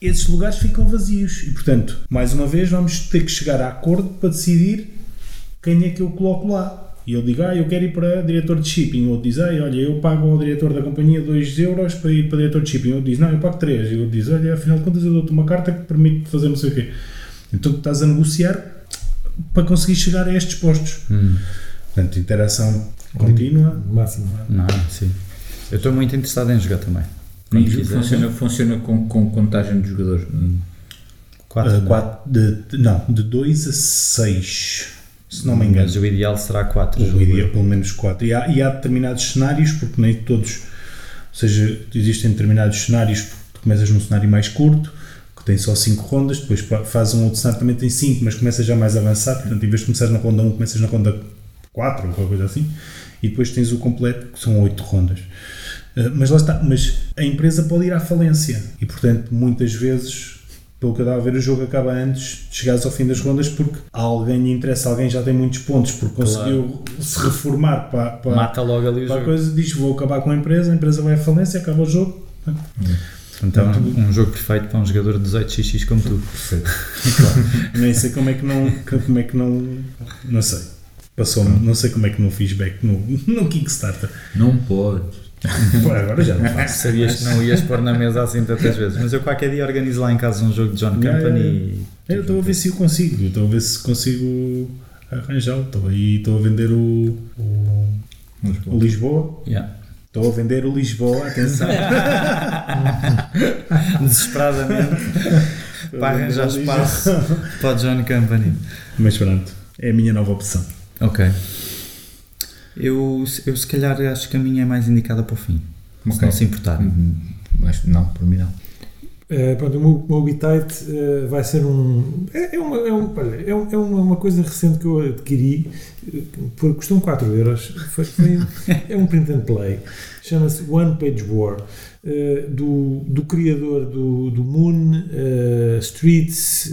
Esses lugares ficam vazios e, portanto, mais uma vez, vamos ter que chegar a acordo para decidir quem é que eu coloco lá. E eu digo, ah, eu quero ir para diretor de shipping. O outro diz, ah, olha, eu pago ao diretor da companhia 2 euros para ir para diretor de shipping. O outro diz, não, eu pago 3. E o outro diz, olha, afinal de contas eu dou-te uma carta que te permite fazer não sei o quê. Então tu estás a negociar para conseguir chegar a estes postos. Hum. Portanto, interação contínua. Máximo. Não, sim. Eu estou muito interessado em jogar também. E funciona, funciona com, com contagem de jogadores. Hum. Quatro, Uh, não é? quatro- de- não, de 2 a 6, se não me engano. Mas o ideal será 4. O ideal, pelo menos 4. E há, e há determinados cenários, porque nem todos, ou seja, existem determinados cenários, porque tu começas num cenário mais curto, que tem só 5 rondas, depois fazes um outro cenário também tem 5, mas começa já mais avançado, portanto, em vez de começar na ronda 1, começas na ronda 4 ou qualquer coisa assim, e depois tens o completo, que são 8 rondas. Uh, mas lá está, mas a empresa pode ir à falência, e portanto, muitas vezes pelo que eu estava a ver, o jogo acaba antes de chegares ao fim das rondas porque alguém lhe interessa, alguém já tem muitos pontos porque conseguiu se reformar para, para, Mata logo ali para a coisa, diz vou acabar com a empresa, a empresa vai à falência, acaba o jogo. Então, um jogo perfeito para um jogador de 18xx como tu. Nem sei como é que não, como é que não, não sei. Passou não sei como é que não fiz back no, no Kickstarter. Não pode. Pô, agora já não faço. Sabias que não ias pôr na mesa assim tantas vezes. Mas eu qualquer dia organizo lá em casa um jogo de John Yeah, Company yeah, e. Eu estou a ver se eu consigo, estou a ver se consigo arranjá-lo. Estou aí, estou a vender o, o, o Lisboa. Yeah. Estou a vender o Lisboa, atenção. Desesperadamente para arranjar espaço para o John Company. Mas pronto, é a minha nova opção. Ok. Eu, eu se calhar acho que a minha é mais indicada para o fim. Se Ok. não se importar. Mas não, para mim não. Eh, pronto, o meu, o meu Habitat eh, vai ser um. É, é uma, é, um, olha, é, um- é uma, coisa recente que eu adquiri, eh, por custam 4 euros. Foi, foi- é um print and play. Chama-se One Page War. eh, do, do criador do, do Moon, eh, Streets,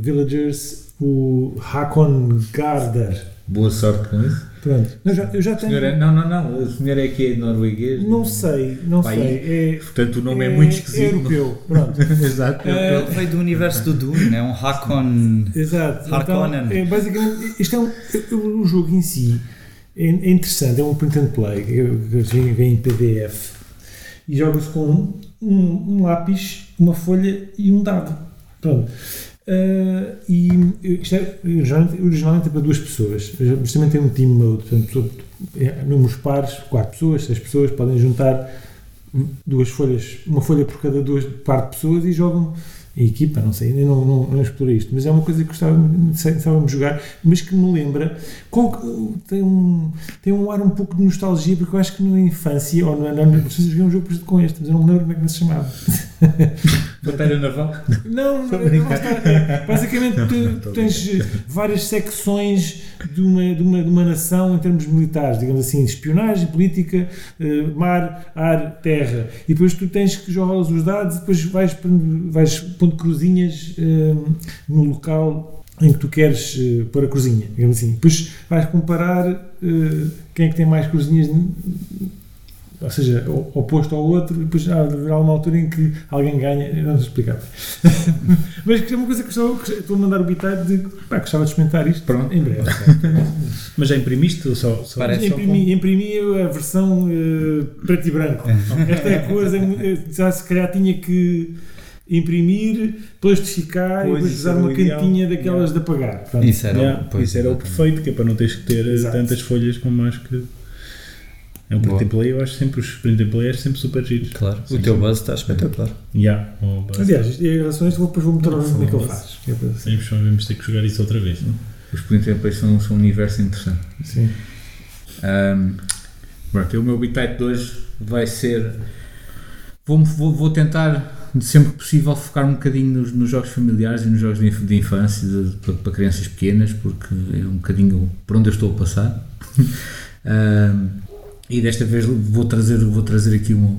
Villagers, o Hakon Gardar. Boa sorte com isso. Pronto, eu já, eu já tenho. senhor é, não, não, não. O senhor é que é norueguês? Não sei, não Vai. sei. É, Portanto, o nome é, muito esquisito. É europeu, pronto. Exato. Eh, Ele veio do universo do Dune, é um Hakon. Exato. Então, Harkonnen. é, basicamente, isto é um, é- o jogo em si é, é interessante, é um print and play, que vem, vem em PDF e joga-se com um, um lápis, uma folha e um dado. Pronto. Ah, e isto é originalmente, originalmente é para duas pessoas, mas também tem um team mode, portanto, é, números pares, quatro pessoas, seis pessoas podem juntar duas folhas, uma folha por cada duas par de pessoas e jogam em equipa, não sei, ainda não, não, não explorei isto, mas é uma coisa que gostava, gostávamos de jogar, mas que me lembra, tem, um, tem um ar um pouco de nostalgia, porque eu acho que na infância, ou na, na, vocês jogaram um jogo com este, mas eu não me lembro como é que se chamava. Batalha naval? Não, não, não está. É, basicamente tu, tu tens várias secções de uma, de, uma, de uma nação em termos militares, digamos assim, espionagem, política, eh, mar, ar, terra. E depois tu tens que jogar os dados e depois vais, pondo- vais pondo cruzinhas eh, no local em que tu queres eh, pôr a cruzinha, digamos assim. Depois vais comparar eh, quem é que tem mais cruzinhas ou seja, oposto ao outro, e depois haverá uma altura em que alguém ganha, eu não sei explicar. Mas que é uma coisa que gostava, que estou a mandar o bitite de pá, gostava de experimentar isto Pronto. em breve. Mas já imprimiste ou só? só Parece- imprimi, imprimi a versão eh, preto e branco. Esta é a cor, eh, já se calhar tinha que imprimir, plastificar Pois, e depois usar uma ideal. cantinha daquelas Yeah. de apagar. Pronto. Isso era, Yeah, isso era o perfeito, que é para não teres que ter eh, Exato. tantas folhas como acho que. É um Boa. print and play, eu acho sempre os print and play acho sempre super giros. Claro, Sim, o teu sim. buzz está espetacular. Yeah. Aliás, isto- em relação a isto, vou- depois vou mostrar como é que ele faz. É Vamos, vamos ter que jogar isso outra vez. Os print and play são, são um universo interessante. Sim. Um, pronto, o meu bitite de hoje vai ser. Vou, vou, vou tentar, sempre que possível, focar um bocadinho nos, nos jogos familiares e nos jogos de, inf- de infância de- para, para crianças pequenas, porque é um bocadinho por onde eu estou a passar. Um, e desta vez vou trazer, vou trazer aqui um,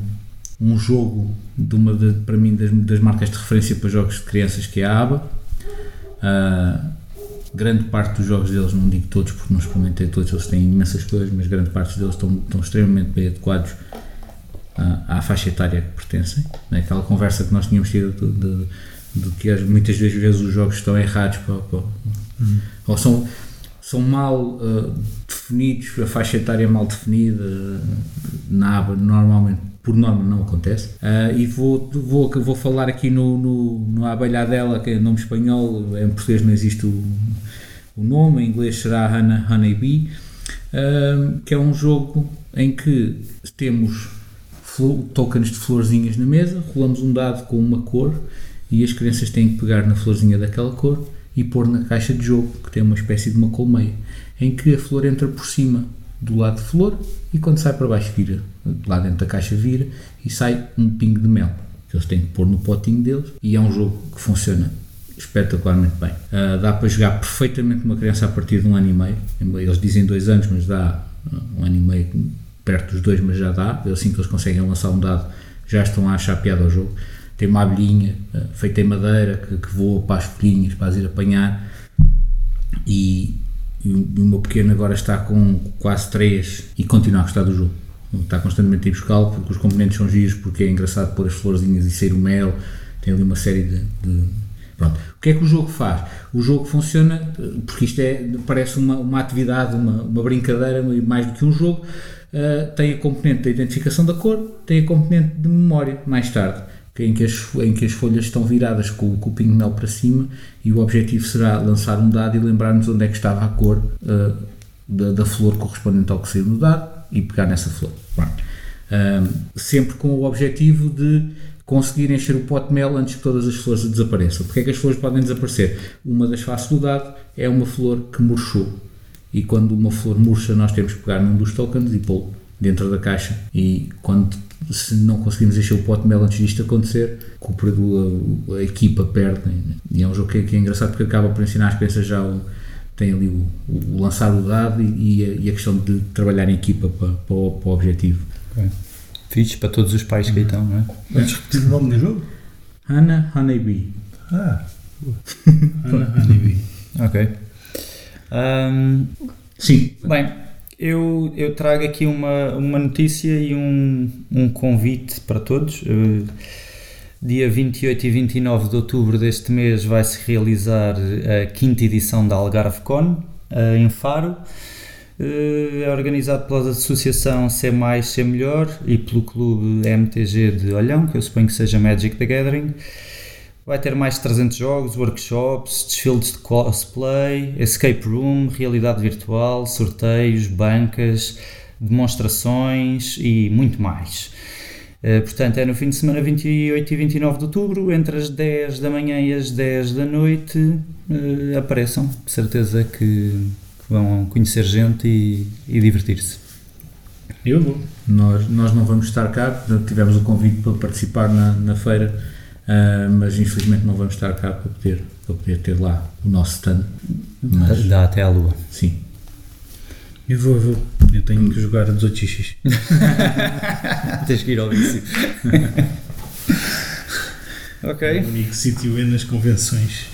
um jogo de uma de, para mim das, das marcas de referência para jogos de crianças que é a ABA. Ah, grande parte dos jogos deles, não digo todos porque não experimentei todos, eles têm imensas coisas, mas grande parte deles estão, estão extremamente bem adequados à, à faixa etária que pertencem. Né? Aquela conversa que nós tínhamos tido de, de- de que as- muitas vezes os jogos estão errados para, para- ou são, são mal ah, definidos, a faixa etária é mal definida, na aba normalmente, por norma, não acontece. Ah, e vou, vou, vou falar aqui no, no, no Abelha dela, que é nome espanhol, em português não existe o, o nome, em inglês será Hannah Honeybee, ah, que é um jogo em que temos tokens de florzinhas na mesa, rolamos um dado com uma cor e as crianças têm que pegar na florzinha daquela cor e pôr na caixa de jogo, que tem uma espécie de uma colmeia, em que a flor entra por cima do lado de flor e quando sai para baixo vira, lá dentro da caixa vira e sai um pingo de mel, que eles têm que pôr no potinho deles e é um jogo que funciona espetacularmente bem. Ah, dá para jogar perfeitamente uma criança a partir de um ano e meio, eles dizem dois anos, mas dá ah, um ano e meio perto dos dois, mas já dá, assim que eles conseguem lançar um dado, já estão a achar piada ao jogo. Tem uma abelhinha ah, feita em madeira que, que voa para as folhinhas para as ir apanhar e, e o meu pequeno agora está com quase 3 e continua a gostar do jogo. Está constantemente a ir buscá-lo porque os componentes são giros, porque é engraçado pôr as florzinhas e sair o mel, tem ali uma série de, de- Pronto. O que é que o jogo faz? O jogo funciona, eh, porque isto é, parece uma, uma atividade, uma, uma brincadeira, mais do que um jogo, eh, tem a componente da identificação da cor, tem a componente de memória, mais tarde, em que as, em que as folhas estão viradas com, com o mel para cima e o objetivo será lançar um dado e lembrar-nos onde é que estava a cor eh, da, da flor correspondente ao que saiu no dado e pegar nessa flor. Sempre com o objetivo de conseguir encher o pote de mel antes que todas as flores desapareçam. Porque é que as flores podem desaparecer? Uma das faces do dado é uma flor que murchou. E quando uma flor murcha, nós temos que pegar num dos tokens e pô-lo dentro da caixa. E quando se não conseguimos encher o pote de mel antes disto acontecer, o a, a equipa perde. né? E é um jogo que é, que é engraçado porque acaba por ensinar as crianças já o, tem ali o, o lançar o dado e, e a, e a questão de trabalhar em equipa para, para, o, para o objetivo. Fixe para todos os pais que aí estão, não é? Vamos repetir o nome do jogo? Hannah Honeybee. Ah, Ana Honeybee. Ok. Ahm, Sim, bem, eu, eu trago aqui uma, uma notícia e um, um convite para todos. Eh, dia 28 e 29 de outubro deste mês vai-se realizar a quinta edição da Algarve Con, eh, em Faro. Eh, É organizado pela Associação Ser Mais, Ser Melhor e pelo Clube MTG de Olhão, que eu suponho que seja Magic the Gathering. Vai ter mais de 300 jogos, workshops, desfiles de cosplay, escape room, realidade virtual, sorteios, bancas, demonstrações e muito mais. Eh, Portanto, é no fim de semana 28 e 29 de outubro, entre as 10 da manhã e as 10 da noite. eh, Apareçam, de certeza que, que vão conhecer gente e, e divertir-se. Eu vou. nós, nós não vamos estar cá, tivemos o convite para participar na, na feira, ah, mas infelizmente não vamos estar cá para poder, para poder ter lá o nosso stand. Mas, Dá até à lua. sim. Eu vou, eu vou. Eu tenho que jogar a 18 xx. Tens que ir ao vício. ok. O único sítio é nas convenções.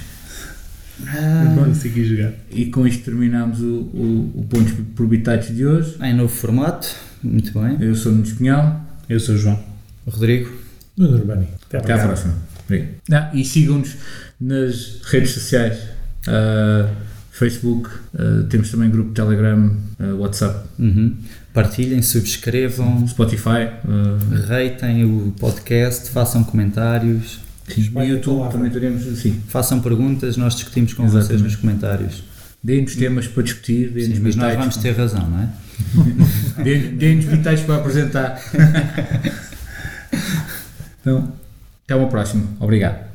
Ah, consigo ir jogar. E com isto terminamos o, o, o Pontos por Bitites de hoje. em novo formato, muito bem. Eu sou o Nuno Espinhal. Eu sou o João. Rodrigo, Nuno Urbani. Até Até à próxima. Obrigado. Ah, e sigam-nos nas redes sociais. ah, Facebook, ah, temos também grupo Telegram, ah, WhatsApp, Uhum. partilhem, subscrevam, Spotify, ah, ratem o podcast, façam comentários, sim, no YouTube também teremos assim. façam perguntas, nós discutimos com vocês Exatamente. nos comentários. Deem-nos temas para discutir, deem-nos Sim, mas nós vamos ter razão, não é? Dê-nos vitais para apresentar. então, até uma próxima. Obrigado.